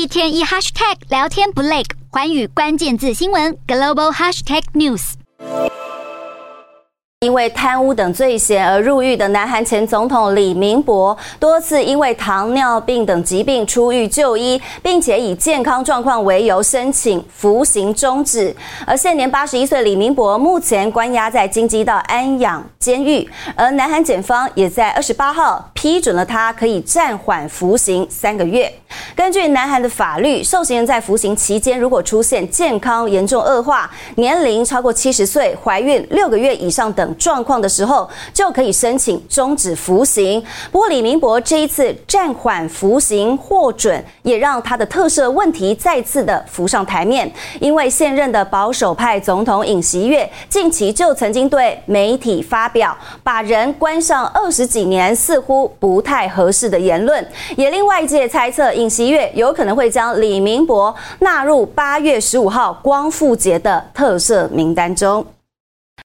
一天一 hashtag 聊天不累，环宇关键字新闻 global hashtag news。因为贪污等罪嫌而入狱的南韩前总统李明博，多次因为糖尿病等疾病出狱就医，并且以健康状况为由申请服刑终止。而现年八十一岁李明博目前关押在京畿道安养监狱，而南韩检方也在二十八号批准了他可以暂缓服刑三个月。根据南韩的法律，受刑人在服刑期间如果出现健康严重恶化、年龄超过七十岁、怀孕六个月以上等。状况的时候就可以申请终止服刑。不过李明博这一次暂缓服刑获准，也让他的特赦问题再次的浮上台面。因为现任的保守派总统尹锡悦近期就曾经对媒体发表把人关上二十几年似乎不太合适的言论，也令外界猜测尹锡悦有可能会将李明博纳入八月十五号光复节的特赦名单中。